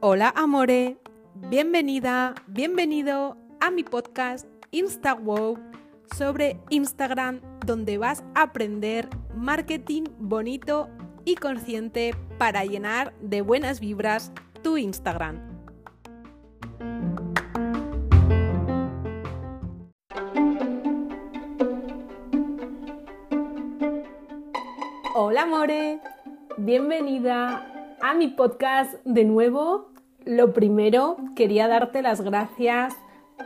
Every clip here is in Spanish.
Hola amore, bienvenida, bienvenido a mi podcast InstaWow sobre Instagram donde vas a aprender marketing bonito y consciente para llenar de buenas vibras tu Instagram. Hola amore, bienvenida a mi podcast de nuevo. Lo primero, quería darte las gracias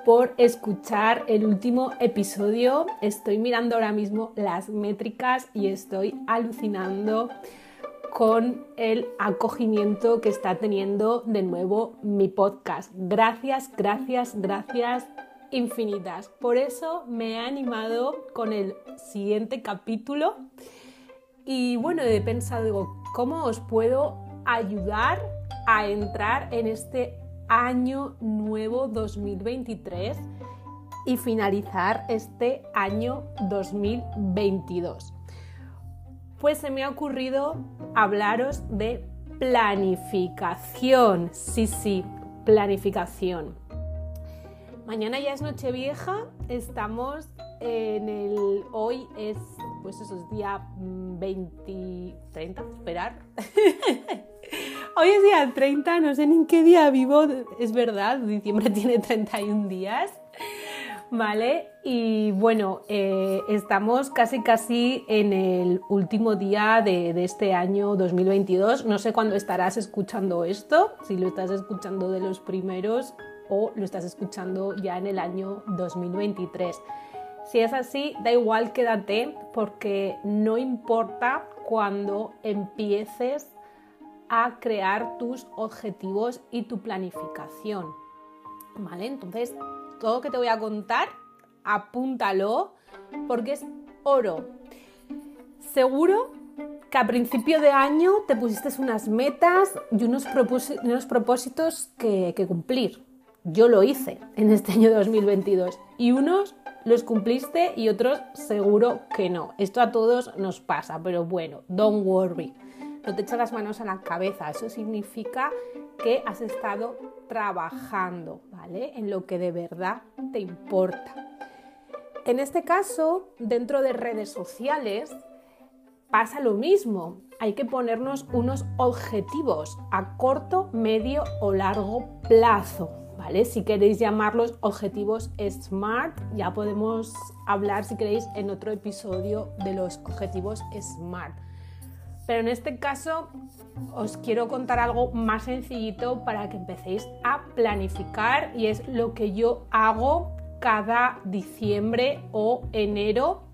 por escuchar el último episodio. Estoy mirando ahora mismo las métricas y estoy alucinando con el acogimiento que está teniendo de nuevo mi podcast. Gracias, gracias, gracias infinitas. Por eso me he animado con el siguiente capítulo y bueno, he pensado, ¿cómo os puedo ayudar a entrar en este año nuevo 2023 y finalizar este año 2022? Pues se me ha ocurrido hablaros de planificación. Sí, sí, planificación. Mañana ya es Nochevieja, estamos en el. Hoy es, pues eso es día 20. 30, esperar. Hoy es día 30, no sé ni en qué día vivo, es verdad, diciembre tiene 31 días. ¿Vale? Y bueno, eh, estamos casi casi en el último día de, de, este año 2022. No sé cuándo estarás escuchando esto, si lo estás escuchando de los primeros o lo estás escuchando ya en el año 2023. Si es así, da igual, quédate porque no importa cuando empieces a crear tus objetivos y tu planificación. ¿Vale? Entonces, todo lo que te voy a contar, apúntalo porque es oro. Seguro que a principio de año te pusiste unas metas y unos, propósitos que, que cumplir. Yo lo hice en este año 2022 y unos los cumpliste y otros seguro que no. Esto a todos nos pasa, pero bueno, don't worry. No te echas las manos a la cabeza. Eso significa que has estado trabajando, ¿vale? En lo que de verdad te importa. En este caso, dentro de redes sociales, pasa lo mismo. Hay que ponernos unos objetivos a corto, medio o largo plazo. Si queréis llamarlos objetivos SMART, ya podemos hablar si queréis en otro episodio de los objetivos SMART. Pero en este caso os quiero contar algo más sencillito para que empecéis a planificar y es lo que yo hago cada diciembre o enero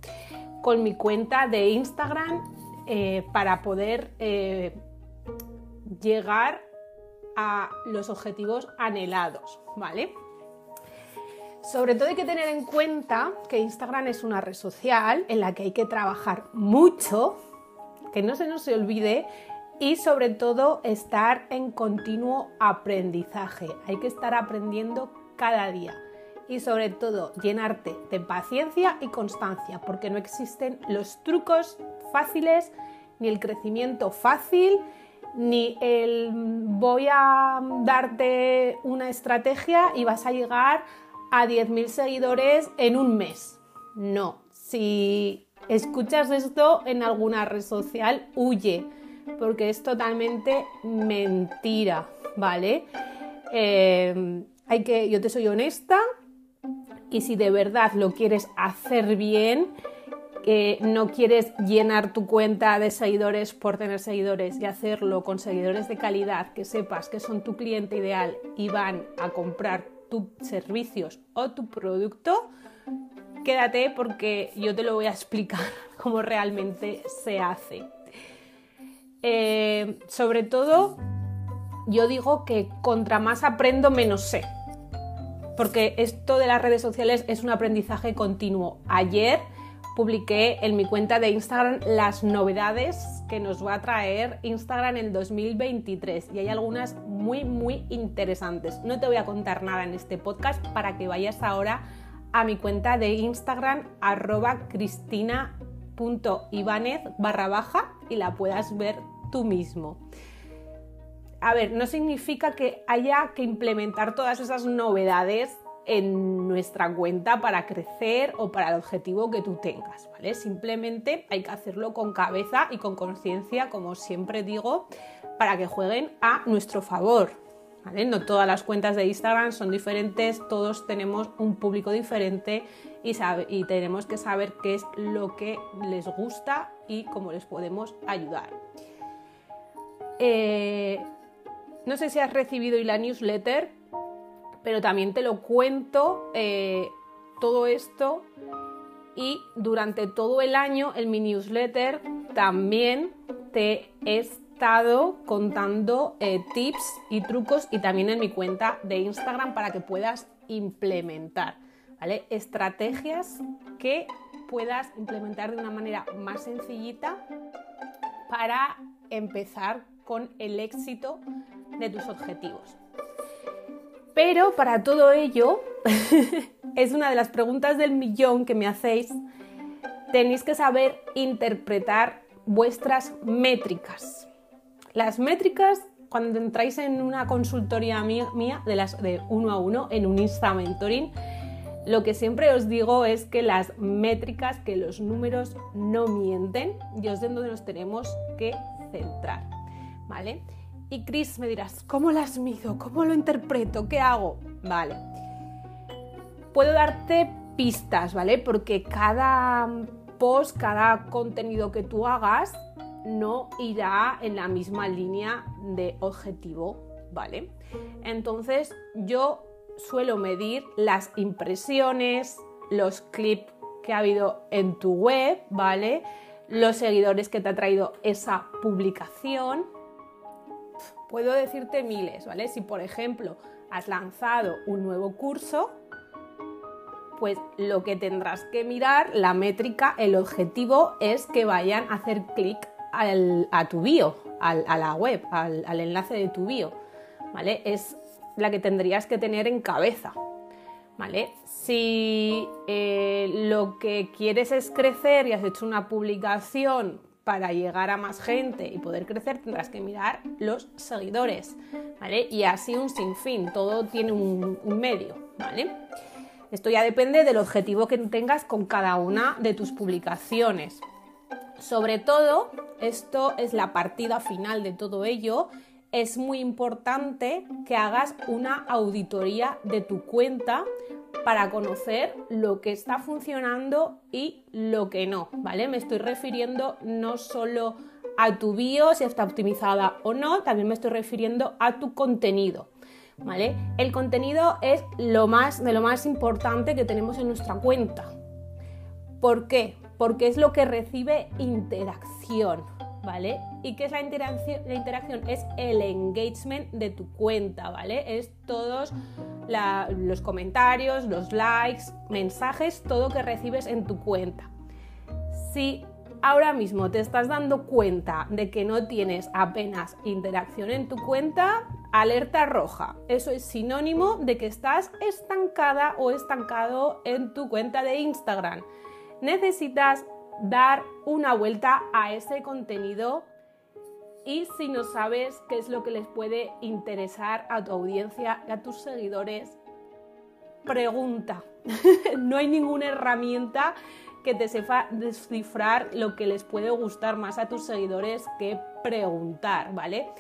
con mi cuenta de Instagram eh, para poder eh, llegar a los objetivos anhelados, ¿vale? Sobre todo hay que tener en cuenta que Instagram es una red social en la que hay que trabajar mucho, que no se nos olvide y sobre todo estar en continuo aprendizaje. Hay que estar aprendiendo cada día y sobre todo llenarte de paciencia y constancia porque no existen los trucos fáciles ni el crecimiento fácil ni el voy a darte una estrategia y vas a llegar a 10.000 seguidores en un mes. No, si escuchas esto en alguna red social, huye, porque es totalmente mentira, ¿vale? Eh, hay que, yo te soy honesta y si de verdad lo quieres hacer bien, no quieres llenar tu cuenta de seguidores por tener seguidores y hacerlo con seguidores de calidad que sepas que son tu cliente ideal y van a comprar tus servicios o tu producto, quédate porque yo te lo voy a explicar cómo realmente se hace. Eh, sobre todo, yo digo que contra más aprendo, menos sé. Porque esto de las redes sociales es un aprendizaje continuo. Ayer publiqué en mi cuenta de Instagram las novedades que nos va a traer Instagram en el 2023 y hay algunas muy muy interesantes. No te voy a contar nada en este podcast para que vayas ahora a mi cuenta de Instagram arroba Cristina cris.ibanez barra baja y la puedas ver tú mismo. A ver, no significa que haya que implementar todas esas novedades en nuestra cuenta para crecer o para el objetivo que tú tengas, ¿vale? Simplemente hay que hacerlo con cabeza y con conciencia, como siempre digo, para que jueguen a nuestro favor. ¿vale? No todas las cuentas de Instagram son diferentes, todos tenemos un público diferente y, y tenemos que saber qué es lo que les gusta y cómo les podemos ayudar. Eh, no sé si has recibido la newsletter, pero también te lo cuento eh, todo esto y durante todo el año en mi newsletter también te he estado contando eh, tips y trucos y también en mi cuenta de Instagram para que puedas implementar, ¿vale? Estrategias que puedas implementar de una manera más sencillita para empezar con el éxito de tus objetivos. Pero para todo ello, es una de las preguntas del millón que me hacéis, tenéis que saber interpretar vuestras métricas. Las métricas, cuando entráis en una consultoría mía, de las de uno a uno, en un Insta Mentoring, lo que siempre os digo es que las métricas, que los números no mienten y de donde nos tenemos que centrar. ¿Vale? Y Chris me dirás, ¿cómo las mido? ¿Cómo lo interpreto? ¿Qué hago? Vale. Puedo darte pistas, ¿vale? Porque cada post, cada contenido que tú hagas no irá en la misma línea de objetivo, ¿vale? Entonces yo suelo medir las impresiones, los clips que ha habido en tu web, ¿vale? Los seguidores que te ha traído esa publicación, Puedo decirte miles, ¿vale? Si por ejemplo has lanzado un nuevo curso, pues lo que tendrás que mirar, la métrica, el objetivo es que vayan a hacer clic a tu bio, a la web, al, enlace de tu bio, ¿vale? Es la que tendrías que tener en cabeza, ¿vale? Si eh, lo que quieres es crecer y has hecho una publicación para llegar a más gente y poder crecer tendrás que mirar los seguidores, ¿vale? Y así un sinfín, todo tiene un, medio, ¿vale? Esto ya depende del objetivo que tengas con cada una de tus publicaciones. Sobre todo, esto es la partida final de todo ello, es muy importante que hagas una auditoría de tu cuenta para conocer lo que está funcionando y lo que no, ¿vale? Me estoy refiriendo no solo a tu bio, si está optimizada o no, también me estoy refiriendo a tu contenido, ¿vale? El contenido es lo más de lo más importante que tenemos en nuestra cuenta. ¿Por qué? Porque es lo que recibe interacción, ¿vale? ¿Y qué es la interacción? La interacción es el engagement de tu cuenta, ¿vale? Es todos los comentarios, los likes, mensajes, todo que recibes en tu cuenta. Si ahora mismo te estás dando cuenta de que no tienes apenas interacción en tu cuenta, alerta roja. Eso es sinónimo de que estás estancada o estancado en tu cuenta de Instagram. Necesitas dar una vuelta a ese contenido y si no sabes qué es lo que les puede interesar a tu audiencia a tus seguidores, pregunta. no hay ninguna herramienta que te sepa descifrar lo que les puede gustar más a tus seguidores que preguntar, ¿vale?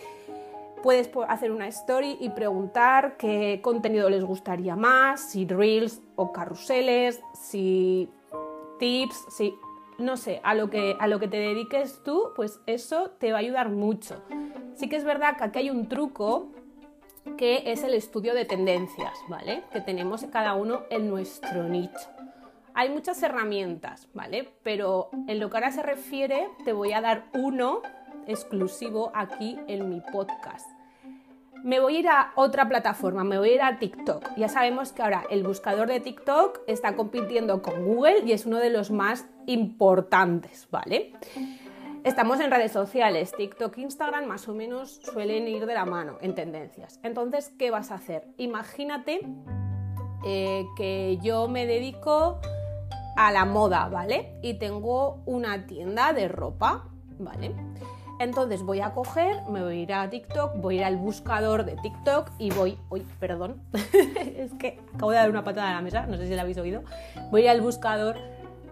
Puedes hacer una story y preguntar qué contenido les gustaría más, si reels o carruseles, si tips, si no sé, a lo, que, a lo que te dediques tú, pues eso te va a ayudar mucho. Sí que es verdad que aquí hay un truco que es el estudio de tendencias, ¿vale? Que tenemos cada uno en nuestro nicho. Hay muchas herramientas, ¿vale? Pero en lo que ahora se refiere, te voy a dar uno exclusivo aquí en mi podcast. Me voy a ir a otra plataforma, me voy a ir a TikTok. Ya sabemos que ahora el buscador de TikTok está compitiendo con Google y es uno de los más importantes, ¿vale? Estamos en redes sociales, TikTok, Instagram más o menos suelen ir de la mano en tendencias. Entonces, ¿qué vas a hacer? Imagínate eh, que yo me dedico a la moda, ¿vale? Y tengo una tienda de ropa, ¿vale? Entonces voy a coger, me voy a ir a TikTok, voy a ir al buscador de TikTok y voy, uy, perdón, es que acabo de dar una patada a la mesa, no sé si la habéis oído, voy a ir al buscador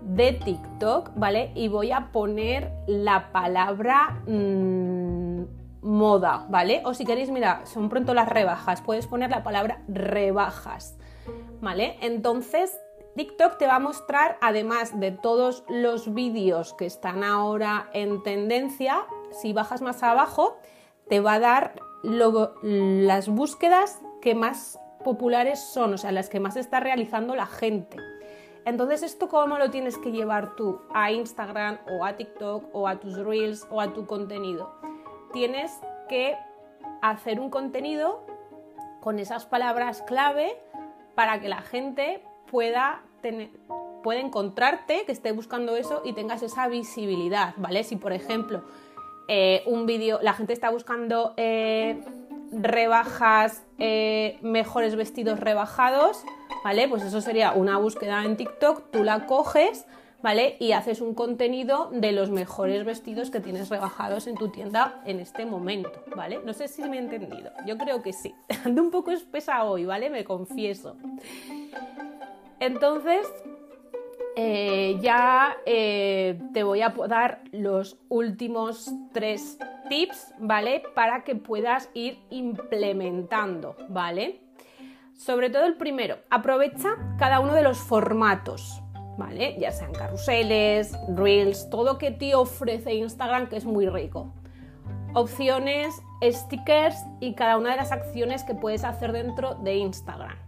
de TikTok, ¿vale? Y voy a poner la palabra mmm, moda, ¿vale? O si queréis, mira, son pronto las rebajas, puedes poner la palabra rebajas, ¿vale? Entonces TikTok te va a mostrar, además de todos los vídeos que están ahora en tendencia, si bajas más abajo, te va a dar las búsquedas que más populares son, o sea, las que más está realizando la gente. Entonces, ¿esto cómo lo tienes que llevar tú a Instagram o a TikTok o a tus reels o a tu contenido? Tienes que hacer un contenido con esas palabras clave para que la gente pueda, tener, encontrarte, que esté buscando eso y tengas esa visibilidad, ¿vale? Si por ejemplo eh, un vídeo, la gente está buscando eh, rebajas, eh, mejores vestidos rebajados, ¿vale? Pues eso sería una búsqueda en TikTok, tú la coges, ¿vale? Y haces un contenido de los mejores vestidos que tienes rebajados en tu tienda en este momento, ¿vale? No sé si me he entendido, yo creo que sí. Ando un poco espesa hoy, ¿vale? Me confieso. Entonces, eh, ya eh, te voy a dar los últimos tres tips, ¿vale? Para que puedas ir implementando, ¿vale? Sobre todo el primero, aprovecha cada uno de los formatos, ¿vale? Ya sean carruseles, reels, todo que te ofrece Instagram que es muy rico. Opciones, stickers y cada una de las acciones que puedes hacer dentro de Instagram.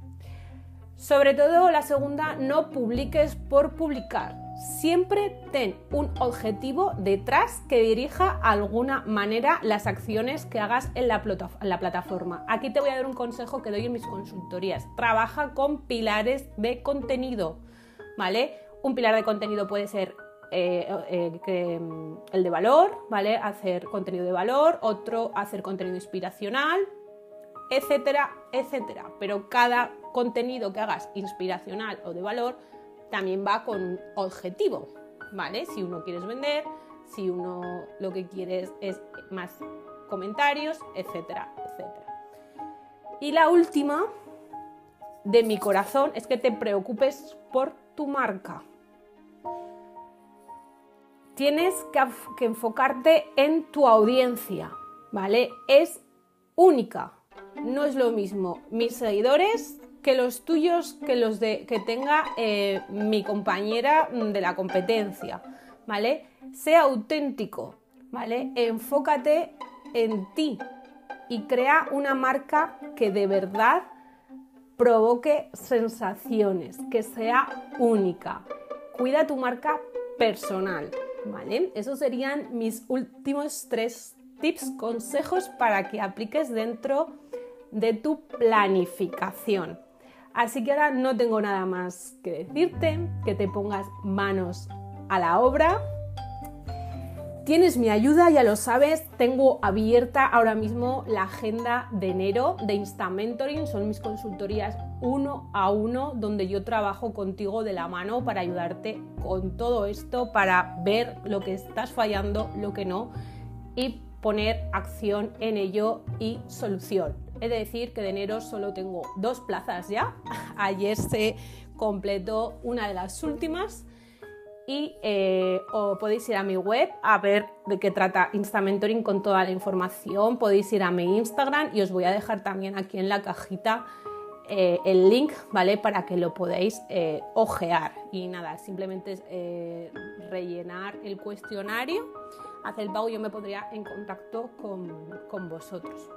Sobre todo la segunda, no publiques por publicar. Siempre ten un objetivo detrás que dirija de alguna manera las acciones que hagas en la, plataforma. Aquí te voy a dar un consejo que doy en mis consultorías. Trabaja con pilares de contenido, ¿vale? Un pilar de contenido puede ser eh, eh, mm, el de valor, ¿vale? Hacer contenido de valor, otro hacer contenido inspiracional, etcétera, etcétera. Pero cada contenido que hagas inspiracional o de valor también va con objetivo, ¿vale? Si uno quieres vender, si uno lo que quieres es más comentarios, etcétera, etcétera. Y la última de mi corazón es que te preocupes por tu marca. Tienes que, que enfocarte en tu audiencia, ¿vale? Es única, no es lo mismo mis seguidores que los tuyos, que los de, que tenga eh, mi compañera de la competencia, ¿vale? Sea auténtico, ¿vale? Enfócate en ti y crea una marca que de verdad provoque sensaciones, que sea única. Cuida tu marca personal, ¿vale? Esos serían mis últimos tres tips, consejos para que apliques dentro de tu planificación. Así que ahora no tengo nada más que decirte, que te pongas manos a la obra. Tienes mi ayuda, ya lo sabes, tengo abierta ahora mismo la agenda de enero de Insta Mentoring, son mis consultorías uno a uno donde yo trabajo contigo de la mano para ayudarte con todo esto, para ver lo que estás fallando, lo que no y poner acción en ello y solución. He de decir que de enero solo tengo dos plazas ya. Ayer se completó una de las últimas y eh, podéis ir a mi web a ver de qué trata Mentoring con toda la información. Podéis ir a mi Instagram y os voy a dejar también aquí en la cajita eh, el link, ¿vale? Para que lo podáis eh, ojear. Y nada, simplemente es rellenar el cuestionario, hacer el pago y yo me pondría en contacto con, con vosotros.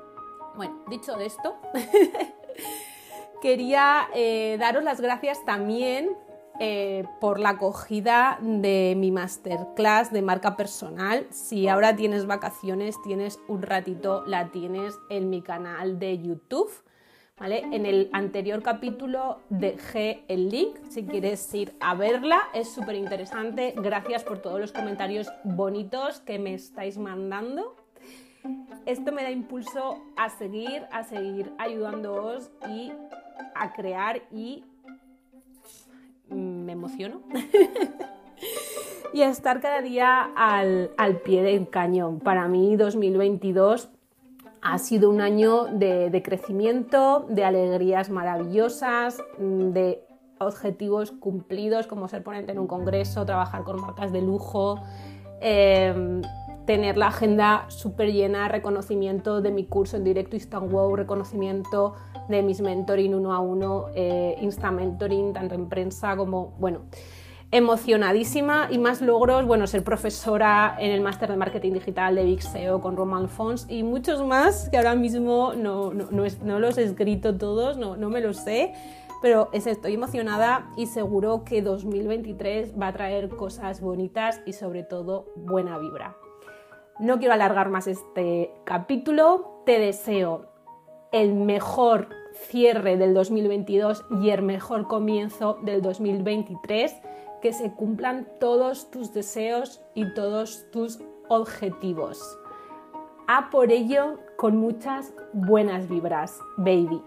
Bueno, dicho esto, quería eh, daros las gracias también eh, por la acogida de mi masterclass de marca personal. Si ahora tienes vacaciones, tienes un ratito, la tienes en mi canal de YouTube. ¿Vale? En el anterior capítulo dejé el link si quieres ir a verla, es súper interesante. Gracias por todos los comentarios bonitos que me estáis mandando esto me da impulso a seguir, a seguir ayudándoos y a crear y me me emociono. y a estar cada día al, al, pie del cañón. Para mí 2022 ha sido un año de, de crecimiento, de alegrías maravillosas, de objetivos cumplidos como ser ponente en un congreso, trabajar con marcas de lujo, eh, tener la agenda súper llena, reconocimiento de mi curso en directo Instant reconocimiento de mis mentoring uno a uno, eh, Insta Mentoring, tanto en prensa como, bueno, emocionadísima y más logros, bueno, ser profesora en el máster de marketing digital de Big SEO con Roman Fons y muchos más que ahora mismo no, no, no, los he escrito todos, no, no me los sé, pero estoy emocionada y seguro que 2023 va a traer cosas bonitas y sobre todo buena vibra. No quiero alargar más este capítulo, te deseo el mejor cierre del 2022 y el mejor comienzo del 2023, que se cumplan todos tus deseos y todos tus objetivos. A por ello con muchas buenas vibras, baby.